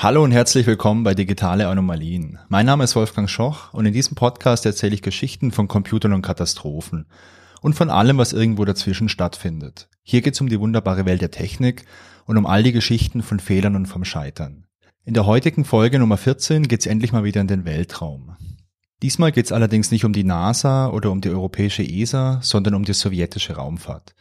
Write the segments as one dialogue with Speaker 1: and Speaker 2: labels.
Speaker 1: Hallo und herzlich willkommen bei Digitale Anomalien. Mein Name ist Wolfgang Schoch und in diesem Podcast erzähle ich Geschichten von Computern und Katastrophen und von allem, was irgendwo dazwischen stattfindet. Hier geht es um die wunderbare Welt der Technik und um all die Geschichten von Fehlern und vom Scheitern. In der heutigen Folge Nummer 14 geht es endlich mal wieder in den Weltraum. Diesmal geht es allerdings nicht um die NASA oder um die europäische ESA, sondern um die sowjetische Raumfahrt.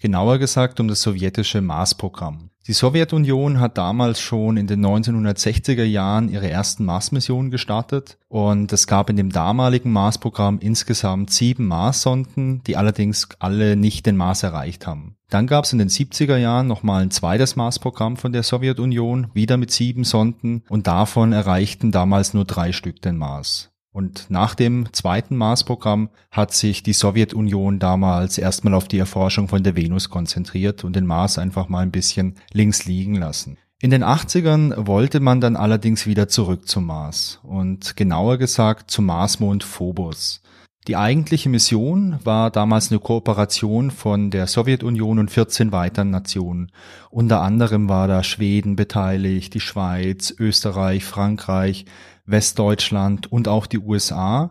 Speaker 1: Genauer gesagt um das sowjetische Mars-Programm. Die Sowjetunion hat damals schon in den 1960er Jahren ihre ersten Mars-Missionen gestartet und es gab in dem damaligen Mars-Programm insgesamt sieben Mars-Sonden, die allerdings alle nicht den Mars erreicht haben. Dann gab es in den 70er Jahren nochmal ein zweites Mars-Programm von der Sowjetunion, wieder mit sieben Sonden und davon erreichten damals nur drei Stück den Mars. Und nach dem zweiten Mars-Programm hat sich die Sowjetunion damals erstmal auf die Erforschung von der Venus konzentriert und den Mars einfach mal ein bisschen links liegen lassen. In den 80ern wollte man dann allerdings wieder zurück zum Mars und genauer gesagt zum Marsmond Phobos. Die eigentliche Mission war damals eine Kooperation von der Sowjetunion und 14 weiteren Nationen. Unter anderem war da Schweden beteiligt, die Schweiz, Österreich, Frankreich, Westdeutschland und auch die USA.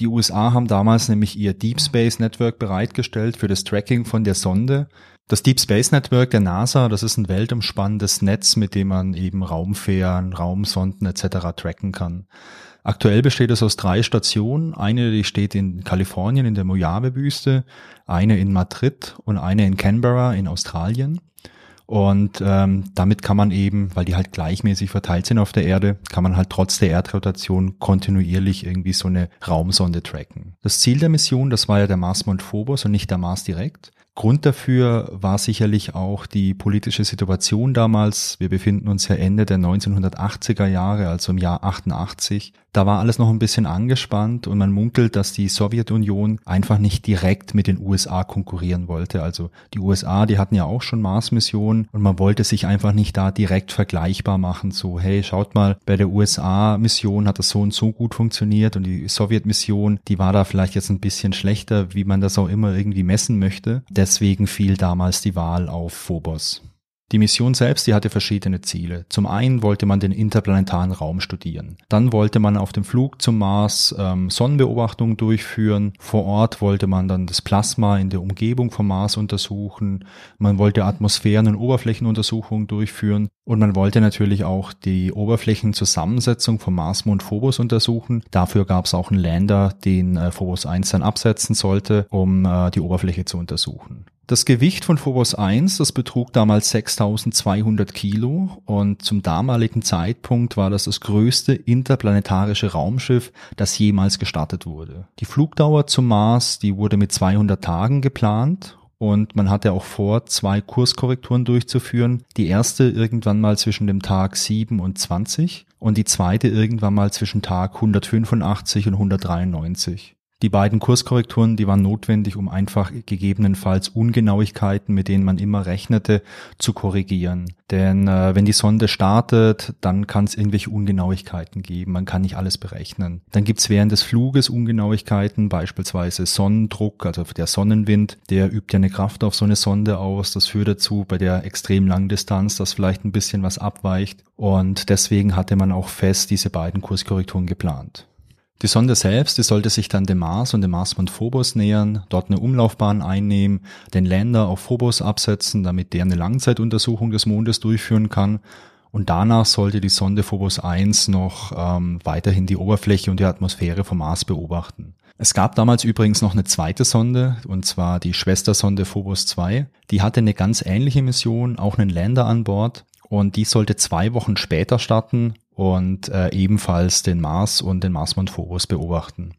Speaker 1: Die USA haben damals nämlich ihr Deep Space Network bereitgestellt für das Tracking von der Sonde. Das Deep Space Network der NASA, das ist ein weltumspannendes Netz, mit dem man eben Raumfähren, Raumsonden etc. tracken kann. Aktuell besteht es aus drei Stationen. Eine, die steht in Kalifornien in der Mojave-Wüste, eine in Madrid und eine in Canberra in Australien. Und ähm, damit kann man eben, weil die halt gleichmäßig verteilt sind auf der Erde, kann man halt trotz der Erdrotation kontinuierlich irgendwie so eine Raumsonde tracken. Das Ziel der Mission, das war ja der Marsmond Phobos und nicht der Mars direkt. Grund dafür war sicherlich auch die politische Situation damals. Wir befinden uns ja Ende der 1980er Jahre, also im Jahr 88. Da war alles noch ein bisschen angespannt und man munkelt, dass die Sowjetunion einfach nicht direkt mit den USA konkurrieren wollte. Also die USA, die hatten ja auch schon Mars-Missionen und man wollte sich einfach nicht da direkt vergleichbar machen. So, hey, schaut mal, bei der USA-Mission hat das so und so gut funktioniert und die Sowjet-Mission, die war da vielleicht jetzt ein bisschen schlechter, wie man das auch immer irgendwie messen möchte. Deswegen fiel damals die Wahl auf Phobos. Die Mission selbst, die hatte verschiedene Ziele. Zum einen wollte man den interplanetaren Raum studieren. Dann wollte man auf dem Flug zum Mars ähm, Sonnenbeobachtungen durchführen. Vor Ort wollte man dann das Plasma in der Umgebung vom Mars untersuchen. Man wollte Atmosphären- und Oberflächenuntersuchungen durchführen. Und man wollte natürlich auch die Oberflächenzusammensetzung vom Marsmond Phobos untersuchen. Dafür gab es auch einen Lander, den äh, Phobos 1 dann absetzen sollte, um äh, die Oberfläche zu untersuchen. Das Gewicht von Phobos 1, das betrug damals 6200 Kilo und zum damaligen Zeitpunkt war das das größte interplanetarische Raumschiff, das jemals gestartet wurde. Die Flugdauer zum Mars, die wurde mit 200 Tagen geplant und man hatte auch vor, zwei Kurskorrekturen durchzuführen. Die erste irgendwann mal zwischen dem Tag 7 und 20 und die zweite irgendwann mal zwischen Tag 185 und 193. Die beiden Kurskorrekturen, die waren notwendig, um einfach gegebenenfalls Ungenauigkeiten, mit denen man immer rechnete, zu korrigieren. Denn äh, wenn die Sonde startet, dann kann es irgendwelche Ungenauigkeiten geben. Man kann nicht alles berechnen. Dann gibt es während des Fluges Ungenauigkeiten, beispielsweise Sonnendruck, also der Sonnenwind, der übt ja eine Kraft auf so eine Sonde aus. Das führt dazu bei der extrem langen Distanz, dass vielleicht ein bisschen was abweicht. Und deswegen hatte man auch fest diese beiden Kurskorrekturen geplant. Die Sonde selbst, die sollte sich dann dem Mars und dem Marsmond Phobos nähern, dort eine Umlaufbahn einnehmen, den Lander auf Phobos absetzen, damit der eine Langzeituntersuchung des Mondes durchführen kann. Und danach sollte die Sonde Phobos 1 noch ähm, weiterhin die Oberfläche und die Atmosphäre vom Mars beobachten. Es gab damals übrigens noch eine zweite Sonde, und zwar die Schwestersonde Phobos 2. Die hatte eine ganz ähnliche Mission, auch einen Lander an Bord. Und die sollte zwei Wochen später starten und äh, ebenfalls den Mars und den Marsmond Phobos beobachten.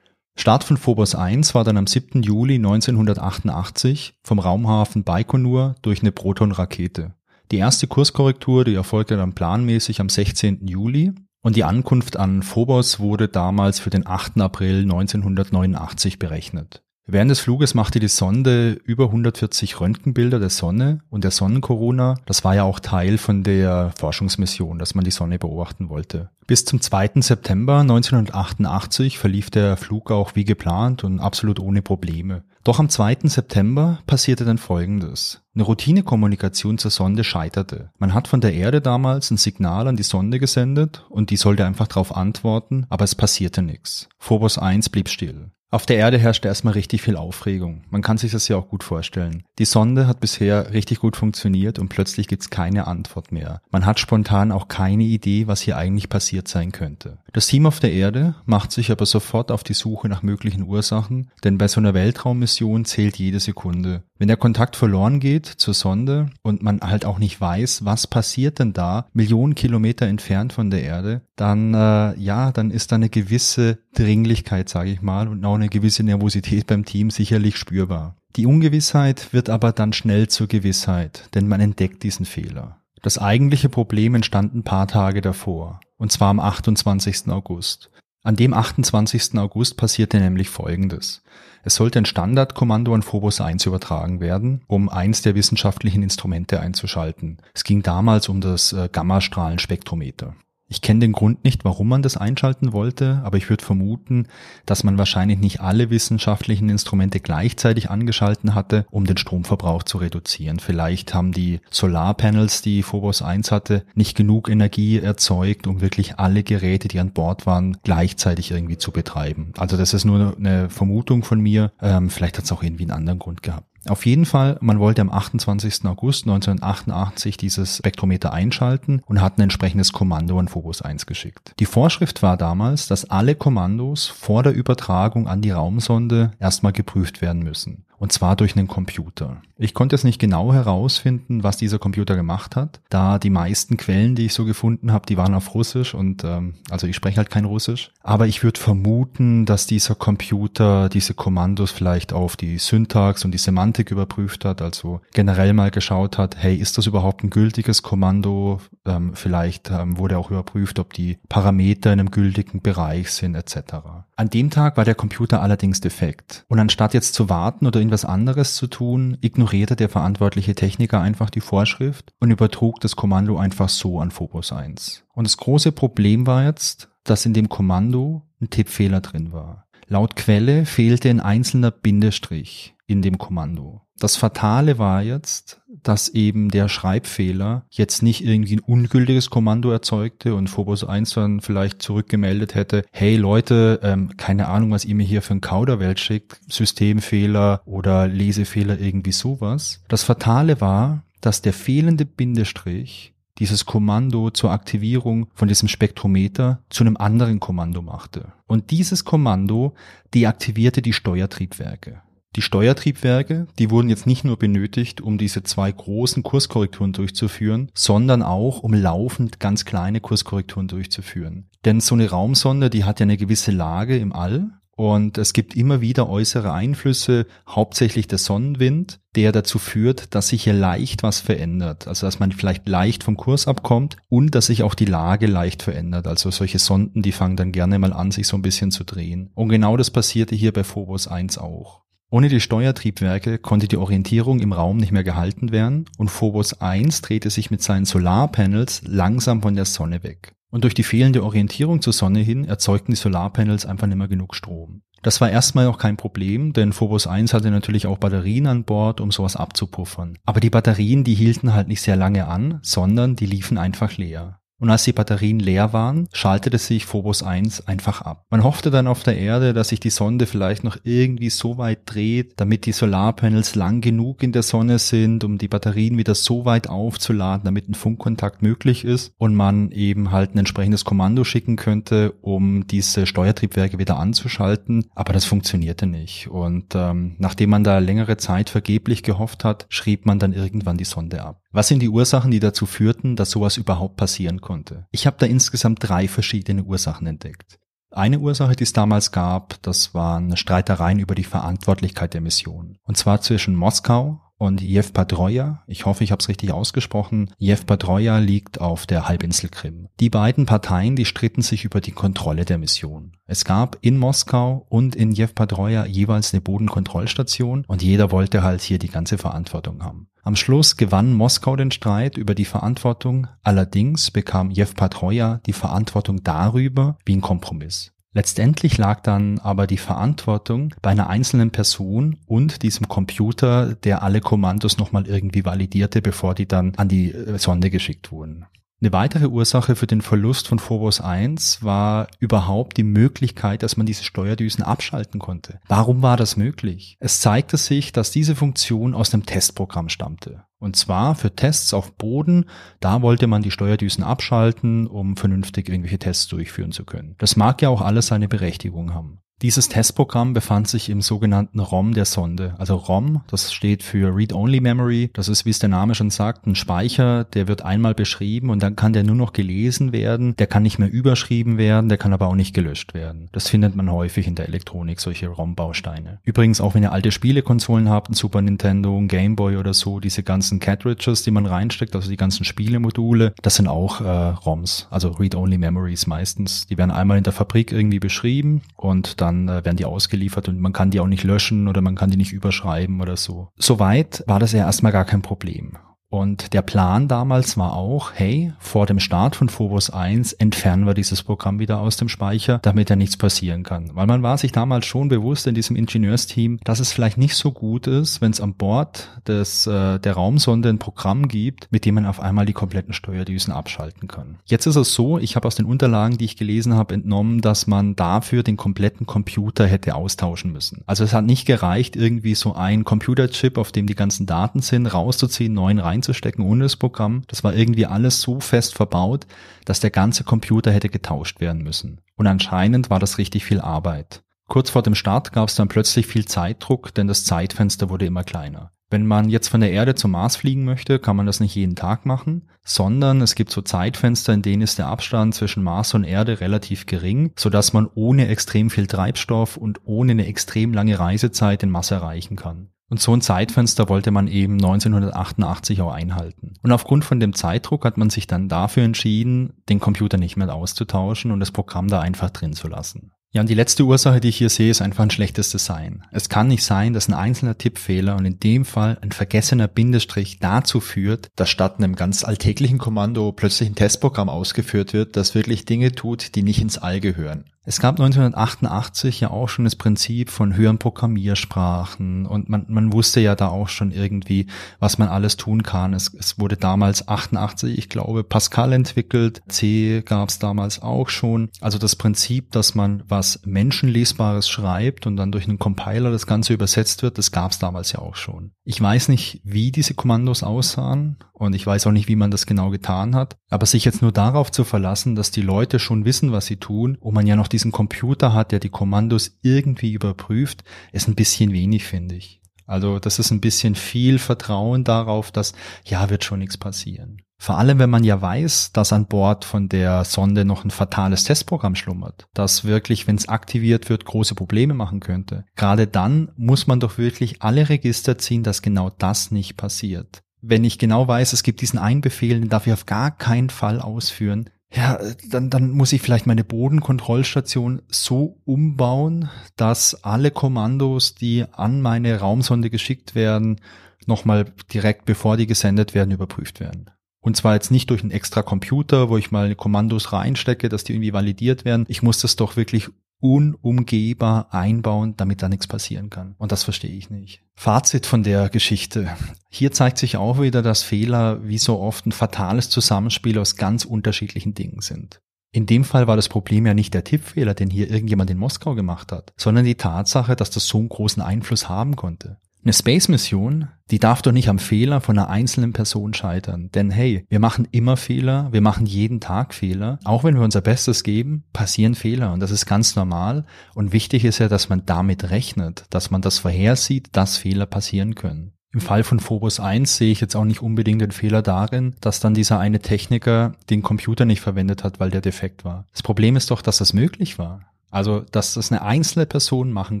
Speaker 1: Start von Phobos 1 war dann am 7. Juli 1988 vom Raumhafen Baikonur durch eine Proton-Rakete. Die erste Kurskorrektur, die erfolgte dann planmäßig am 16. Juli und die Ankunft an Phobos wurde damals für den 8. April 1989 berechnet. Während des Fluges machte die Sonde über 140 Röntgenbilder der Sonne und der Sonnenkorona. Das war ja auch Teil von der Forschungsmission, dass man die Sonne beobachten wollte. Bis zum 2. September 1988 verlief der Flug auch wie geplant und absolut ohne Probleme. Doch am 2. September passierte dann Folgendes. Eine Routinekommunikation zur Sonde scheiterte. Man hat von der Erde damals ein Signal an die Sonde gesendet und die sollte einfach darauf antworten, aber es passierte nichts. Phobos 1 blieb still. Auf der Erde herrscht erstmal richtig viel Aufregung. Man kann sich das ja auch gut vorstellen. Die Sonde hat bisher richtig gut funktioniert und plötzlich gibt's keine Antwort mehr. Man hat spontan auch keine Idee, was hier eigentlich passiert sein könnte. Das Team auf der Erde macht sich aber sofort auf die Suche nach möglichen Ursachen, denn bei so einer Weltraummission zählt jede Sekunde. Wenn der Kontakt verloren geht zur Sonde und man halt auch nicht weiß, was passiert denn da, Millionen Kilometer entfernt von der Erde, dann äh, ja, dann ist da eine gewisse Dringlichkeit, sage ich mal, und auch eine gewisse Nervosität beim Team sicherlich spürbar. Die Ungewissheit wird aber dann schnell zur Gewissheit, denn man entdeckt diesen Fehler. Das eigentliche Problem entstand ein paar Tage davor, und zwar am 28. August. An dem 28. August passierte nämlich Folgendes. Es sollte ein Standardkommando an Phobos 1 übertragen werden, um eins der wissenschaftlichen Instrumente einzuschalten. Es ging damals um das äh, Gammastrahlenspektrometer. Ich kenne den Grund nicht, warum man das einschalten wollte, aber ich würde vermuten, dass man wahrscheinlich nicht alle wissenschaftlichen Instrumente gleichzeitig angeschalten hatte, um den Stromverbrauch zu reduzieren. Vielleicht haben die Solarpanels, die Phobos 1 hatte, nicht genug Energie erzeugt, um wirklich alle Geräte, die an Bord waren, gleichzeitig irgendwie zu betreiben. Also das ist nur eine Vermutung von mir. Ähm, vielleicht hat es auch irgendwie einen anderen Grund gehabt. Auf jeden Fall, man wollte am 28. August 1988 dieses Spektrometer einschalten und hat ein entsprechendes Kommando an Phobos 1 geschickt. Die Vorschrift war damals, dass alle Kommandos vor der Übertragung an die Raumsonde erstmal geprüft werden müssen und zwar durch einen Computer. Ich konnte es nicht genau herausfinden, was dieser Computer gemacht hat, da die meisten Quellen, die ich so gefunden habe, die waren auf Russisch und ähm, also ich spreche halt kein Russisch. Aber ich würde vermuten, dass dieser Computer diese Kommandos vielleicht auf die Syntax und die Semantik überprüft hat, also generell mal geschaut hat, hey, ist das überhaupt ein gültiges Kommando? Ähm, vielleicht ähm, wurde auch überprüft, ob die Parameter in einem gültigen Bereich sind, etc. An dem Tag war der Computer allerdings defekt. Und anstatt jetzt zu warten oder irgendwas anderes zu tun, ignorierte der verantwortliche Techniker einfach die Vorschrift und übertrug das Kommando einfach so an Phobos 1. Und das große Problem war jetzt, dass in dem Kommando ein Tippfehler drin war. Laut Quelle fehlte ein einzelner Bindestrich in dem Kommando. Das Fatale war jetzt, dass eben der Schreibfehler jetzt nicht irgendwie ein ungültiges Kommando erzeugte und Phobos 1 dann vielleicht zurückgemeldet hätte, hey Leute, ähm, keine Ahnung, was ihr mir hier für ein Kauderwelt schickt, Systemfehler oder Lesefehler, irgendwie sowas. Das Fatale war, dass der fehlende Bindestrich dieses Kommando zur Aktivierung von diesem Spektrometer zu einem anderen Kommando machte. Und dieses Kommando deaktivierte die Steuertriebwerke. Die Steuertriebwerke, die wurden jetzt nicht nur benötigt, um diese zwei großen Kurskorrekturen durchzuführen, sondern auch, um laufend ganz kleine Kurskorrekturen durchzuführen. Denn so eine Raumsonde, die hat ja eine gewisse Lage im All und es gibt immer wieder äußere Einflüsse, hauptsächlich der Sonnenwind, der dazu führt, dass sich hier leicht was verändert. Also dass man vielleicht leicht vom Kurs abkommt und dass sich auch die Lage leicht verändert. Also solche Sonden, die fangen dann gerne mal an, sich so ein bisschen zu drehen. Und genau das passierte hier bei Phobos 1 auch. Ohne die Steuertriebwerke konnte die Orientierung im Raum nicht mehr gehalten werden und Phobos 1 drehte sich mit seinen Solarpanels langsam von der Sonne weg. Und durch die fehlende Orientierung zur Sonne hin erzeugten die Solarpanels einfach nicht mehr genug Strom. Das war erstmal auch kein Problem, denn Phobos 1 hatte natürlich auch Batterien an Bord, um sowas abzupuffern. Aber die Batterien, die hielten halt nicht sehr lange an, sondern die liefen einfach leer und als die Batterien leer waren, schaltete sich Phobos 1 einfach ab. Man hoffte dann auf der Erde, dass sich die Sonde vielleicht noch irgendwie so weit dreht, damit die Solarpanels lang genug in der Sonne sind, um die Batterien wieder so weit aufzuladen, damit ein Funkkontakt möglich ist und man eben halt ein entsprechendes Kommando schicken könnte, um diese Steuertriebwerke wieder anzuschalten. Aber das funktionierte nicht. Und ähm, nachdem man da längere Zeit vergeblich gehofft hat, schrieb man dann irgendwann die Sonde ab. Was sind die Ursachen, die dazu führten, dass sowas überhaupt passieren konnte? Ich habe da insgesamt drei verschiedene Ursachen entdeckt. Eine Ursache, die es damals gab, das waren Streitereien über die Verantwortlichkeit der Mission. Und zwar zwischen Moskau und Jevpadroja, ich hoffe, ich habe es richtig ausgesprochen, Jevpadroja liegt auf der Halbinsel Krim. Die beiden Parteien, die stritten sich über die Kontrolle der Mission. Es gab in Moskau und in Jevpadroja jeweils eine Bodenkontrollstation und jeder wollte halt hier die ganze Verantwortung haben. Am Schluss gewann Moskau den Streit über die Verantwortung, allerdings bekam Jevpadroja die Verantwortung darüber wie ein Kompromiss. Letztendlich lag dann aber die Verantwortung bei einer einzelnen Person und diesem Computer, der alle Kommandos nochmal irgendwie validierte, bevor die dann an die äh, Sonde geschickt wurden. Eine weitere Ursache für den Verlust von Phobos 1 war überhaupt die Möglichkeit, dass man diese Steuerdüsen abschalten konnte. Warum war das möglich? Es zeigte sich, dass diese Funktion aus dem Testprogramm stammte. Und zwar für Tests auf Boden, da wollte man die Steuerdüsen abschalten, um vernünftig irgendwelche Tests durchführen zu können. Das mag ja auch alles seine Berechtigung haben. Dieses Testprogramm befand sich im sogenannten ROM der Sonde. Also ROM, das steht für Read-Only Memory. Das ist, wie es der Name schon sagt, ein Speicher, der wird einmal beschrieben und dann kann der nur noch gelesen werden. Der kann nicht mehr überschrieben werden, der kann aber auch nicht gelöscht werden. Das findet man häufig in der Elektronik, solche ROM-Bausteine. Übrigens, auch wenn ihr alte Spielekonsolen habt, ein Super Nintendo, ein Game Boy oder so, diese ganzen Cartridges, die man reinsteckt, also die ganzen Spielemodule, das sind auch äh, ROMs, also Read-Only Memories meistens. Die werden einmal in der Fabrik irgendwie beschrieben und dann dann äh, werden die ausgeliefert und man kann die auch nicht löschen oder man kann die nicht überschreiben oder so. Soweit war das ja erstmal gar kein Problem. Und der Plan damals war auch, hey, vor dem Start von Phobos 1 entfernen wir dieses Programm wieder aus dem Speicher, damit ja nichts passieren kann. Weil man war sich damals schon bewusst in diesem Ingenieursteam, dass es vielleicht nicht so gut ist, wenn es an Bord des, äh, der Raumsonde ein Programm gibt, mit dem man auf einmal die kompletten Steuerdüsen abschalten kann. Jetzt ist es so, ich habe aus den Unterlagen, die ich gelesen habe, entnommen, dass man dafür den kompletten Computer hätte austauschen müssen. Also es hat nicht gereicht, irgendwie so ein Computerchip, auf dem die ganzen Daten sind, rauszuziehen, neuen rein einzustecken ohne das Programm. Das war irgendwie alles so fest verbaut, dass der ganze Computer hätte getauscht werden müssen. Und anscheinend war das richtig viel Arbeit. Kurz vor dem Start gab es dann plötzlich viel Zeitdruck, denn das Zeitfenster wurde immer kleiner. Wenn man jetzt von der Erde zum Mars fliegen möchte, kann man das nicht jeden Tag machen, sondern es gibt so Zeitfenster, in denen ist der Abstand zwischen Mars und Erde relativ gering, sodass man ohne extrem viel Treibstoff und ohne eine extrem lange Reisezeit den Mars erreichen kann. Und so ein Zeitfenster wollte man eben 1988 auch einhalten. Und aufgrund von dem Zeitdruck hat man sich dann dafür entschieden, den Computer nicht mehr auszutauschen und das Programm da einfach drin zu lassen. Ja, und die letzte Ursache, die ich hier sehe, ist einfach ein schlechtes Design. Es kann nicht sein, dass ein einzelner Tippfehler und in dem Fall ein vergessener Bindestrich dazu führt, dass statt einem ganz alltäglichen Kommando plötzlich ein Testprogramm ausgeführt wird, das wirklich Dinge tut, die nicht ins All gehören. Es gab 1988 ja auch schon das Prinzip von höheren Programmiersprachen und man, man wusste ja da auch schon irgendwie, was man alles tun kann. Es, es wurde damals 88, ich glaube, Pascal entwickelt, C gab es damals auch schon. Also das Prinzip, dass man was Menschenlesbares schreibt und dann durch einen Compiler das Ganze übersetzt wird, das gab es damals ja auch schon. Ich weiß nicht, wie diese Kommandos aussahen und ich weiß auch nicht, wie man das genau getan hat, aber sich jetzt nur darauf zu verlassen, dass die Leute schon wissen, was sie tun, und man ja noch diesen Computer hat, der die Kommandos irgendwie überprüft, ist ein bisschen wenig, finde ich. Also das ist ein bisschen viel Vertrauen darauf, dass ja, wird schon nichts passieren. Vor allem, wenn man ja weiß, dass an Bord von der Sonde noch ein fatales Testprogramm schlummert, das wirklich, wenn es aktiviert wird, große Probleme machen könnte. Gerade dann muss man doch wirklich alle Register ziehen, dass genau das nicht passiert. Wenn ich genau weiß, es gibt diesen einen Befehl, den darf ich auf gar keinen Fall ausführen, ja, dann, dann muss ich vielleicht meine Bodenkontrollstation so umbauen, dass alle Kommandos, die an meine Raumsonde geschickt werden, nochmal direkt bevor die gesendet werden, überprüft werden. Und zwar jetzt nicht durch einen extra Computer, wo ich mal Kommandos reinstecke, dass die irgendwie validiert werden. Ich muss das doch wirklich unumgehbar einbauen, damit da nichts passieren kann. Und das verstehe ich nicht. Fazit von der Geschichte. Hier zeigt sich auch wieder, dass Fehler wie so oft ein fatales Zusammenspiel aus ganz unterschiedlichen Dingen sind. In dem Fall war das Problem ja nicht der Tippfehler, den hier irgendjemand in Moskau gemacht hat, sondern die Tatsache, dass das so einen großen Einfluss haben konnte. Eine Space-Mission, die darf doch nicht am Fehler von einer einzelnen Person scheitern. Denn hey, wir machen immer Fehler, wir machen jeden Tag Fehler. Auch wenn wir unser Bestes geben, passieren Fehler und das ist ganz normal. Und wichtig ist ja, dass man damit rechnet, dass man das vorhersieht, dass Fehler passieren können. Im Fall von Phobos 1 sehe ich jetzt auch nicht unbedingt den Fehler darin, dass dann dieser eine Techniker den Computer nicht verwendet hat, weil der defekt war. Das Problem ist doch, dass das möglich war. Also, dass das eine einzelne Person machen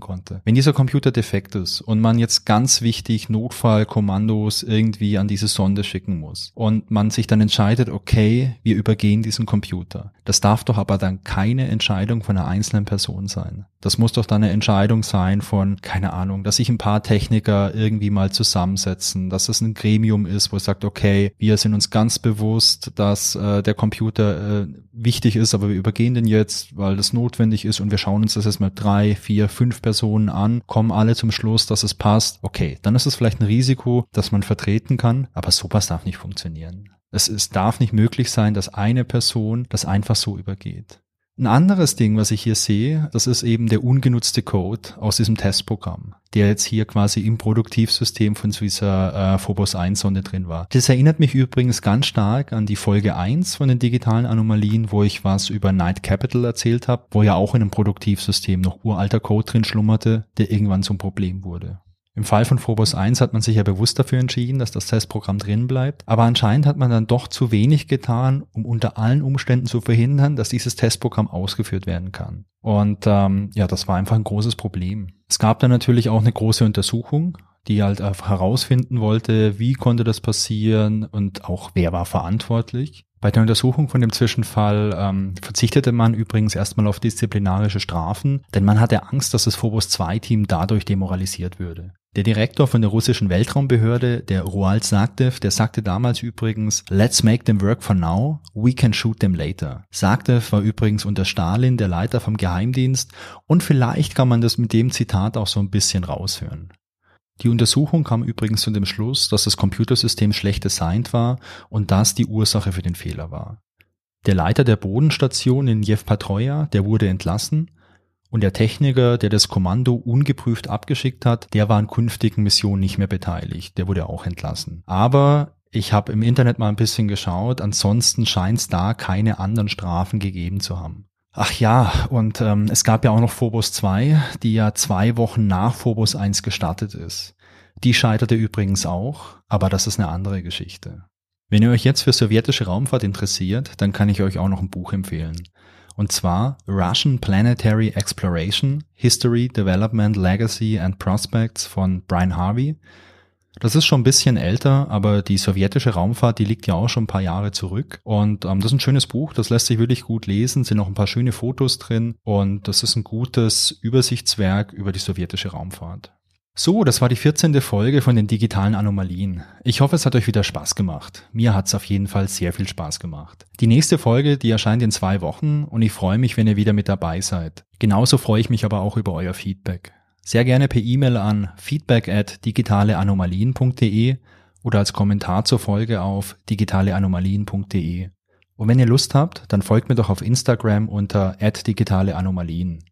Speaker 1: konnte. Wenn dieser Computer defekt ist und man jetzt ganz wichtig Notfallkommandos irgendwie an diese Sonde schicken muss und man sich dann entscheidet, okay, wir übergehen diesen Computer. Das darf doch aber dann keine Entscheidung von einer einzelnen Person sein. Das muss doch dann eine Entscheidung sein von, keine Ahnung, dass sich ein paar Techniker irgendwie mal zusammensetzen, dass es ein Gremium ist, wo es sagt, okay, wir sind uns ganz bewusst, dass äh, der Computer äh, wichtig ist, aber wir übergehen den jetzt, weil das notwendig ist und wir schauen uns das jetzt mal drei, vier, fünf Personen an, kommen alle zum Schluss, dass es passt. Okay, dann ist es vielleicht ein Risiko, das man vertreten kann, aber sowas darf nicht funktionieren. Es, es darf nicht möglich sein, dass eine Person das einfach so übergeht. Ein anderes Ding, was ich hier sehe, das ist eben der ungenutzte Code aus diesem Testprogramm, der jetzt hier quasi im Produktivsystem von dieser äh, Phobos 1 Sonde drin war. Das erinnert mich übrigens ganz stark an die Folge 1 von den digitalen Anomalien, wo ich was über Night Capital erzählt habe, wo ja auch in einem Produktivsystem noch uralter Code drin schlummerte, der irgendwann zum Problem wurde. Im Fall von Phobos 1 hat man sich ja bewusst dafür entschieden, dass das Testprogramm drin bleibt, aber anscheinend hat man dann doch zu wenig getan, um unter allen Umständen zu verhindern, dass dieses Testprogramm ausgeführt werden kann. Und ähm, ja, das war einfach ein großes Problem. Es gab dann natürlich auch eine große Untersuchung, die halt einfach herausfinden wollte, wie konnte das passieren und auch wer war verantwortlich. Bei der Untersuchung von dem Zwischenfall ähm, verzichtete man übrigens erstmal auf disziplinarische Strafen, denn man hatte Angst, dass das Phobos 2-Team dadurch demoralisiert würde. Der Direktor von der russischen Weltraumbehörde, der Roald Sagdev, der sagte damals übrigens, let's make them work for now, we can shoot them later. Sagdev war übrigens unter Stalin der Leiter vom Geheimdienst und vielleicht kann man das mit dem Zitat auch so ein bisschen raushören. Die Untersuchung kam übrigens zu dem Schluss, dass das Computersystem schlecht designt war und das die Ursache für den Fehler war. Der Leiter der Bodenstation in Jevpatroja, der wurde entlassen und der Techniker, der das Kommando ungeprüft abgeschickt hat, der war an künftigen Missionen nicht mehr beteiligt. Der wurde auch entlassen. Aber ich habe im Internet mal ein bisschen geschaut. Ansonsten scheint es da keine anderen Strafen gegeben zu haben. Ach ja, und ähm, es gab ja auch noch Phobos 2, die ja zwei Wochen nach Phobos 1 gestartet ist. Die scheiterte übrigens auch, aber das ist eine andere Geschichte. Wenn ihr euch jetzt für sowjetische Raumfahrt interessiert, dann kann ich euch auch noch ein Buch empfehlen. Und zwar Russian Planetary Exploration, History, Development, Legacy and Prospects von Brian Harvey. Das ist schon ein bisschen älter, aber die sowjetische Raumfahrt, die liegt ja auch schon ein paar Jahre zurück. Und ähm, das ist ein schönes Buch, das lässt sich wirklich gut lesen, sind noch ein paar schöne Fotos drin und das ist ein gutes Übersichtswerk über die sowjetische Raumfahrt. So, das war die 14. Folge von den digitalen Anomalien. Ich hoffe, es hat euch wieder Spaß gemacht. Mir hat es auf jeden Fall sehr viel Spaß gemacht. Die nächste Folge, die erscheint in zwei Wochen und ich freue mich, wenn ihr wieder mit dabei seid. Genauso freue ich mich aber auch über euer Feedback. Sehr gerne per E-Mail an feedback at digitaleanomalien.de oder als Kommentar zur Folge auf digitaleanomalien.de. Und wenn ihr Lust habt, dann folgt mir doch auf Instagram unter digitaleanomalien.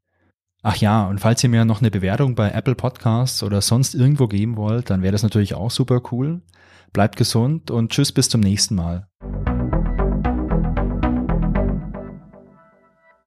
Speaker 1: Ach ja, und falls ihr mir noch eine Bewertung bei Apple Podcasts oder sonst irgendwo geben wollt, dann wäre das natürlich auch super cool. Bleibt gesund und tschüss bis zum nächsten Mal.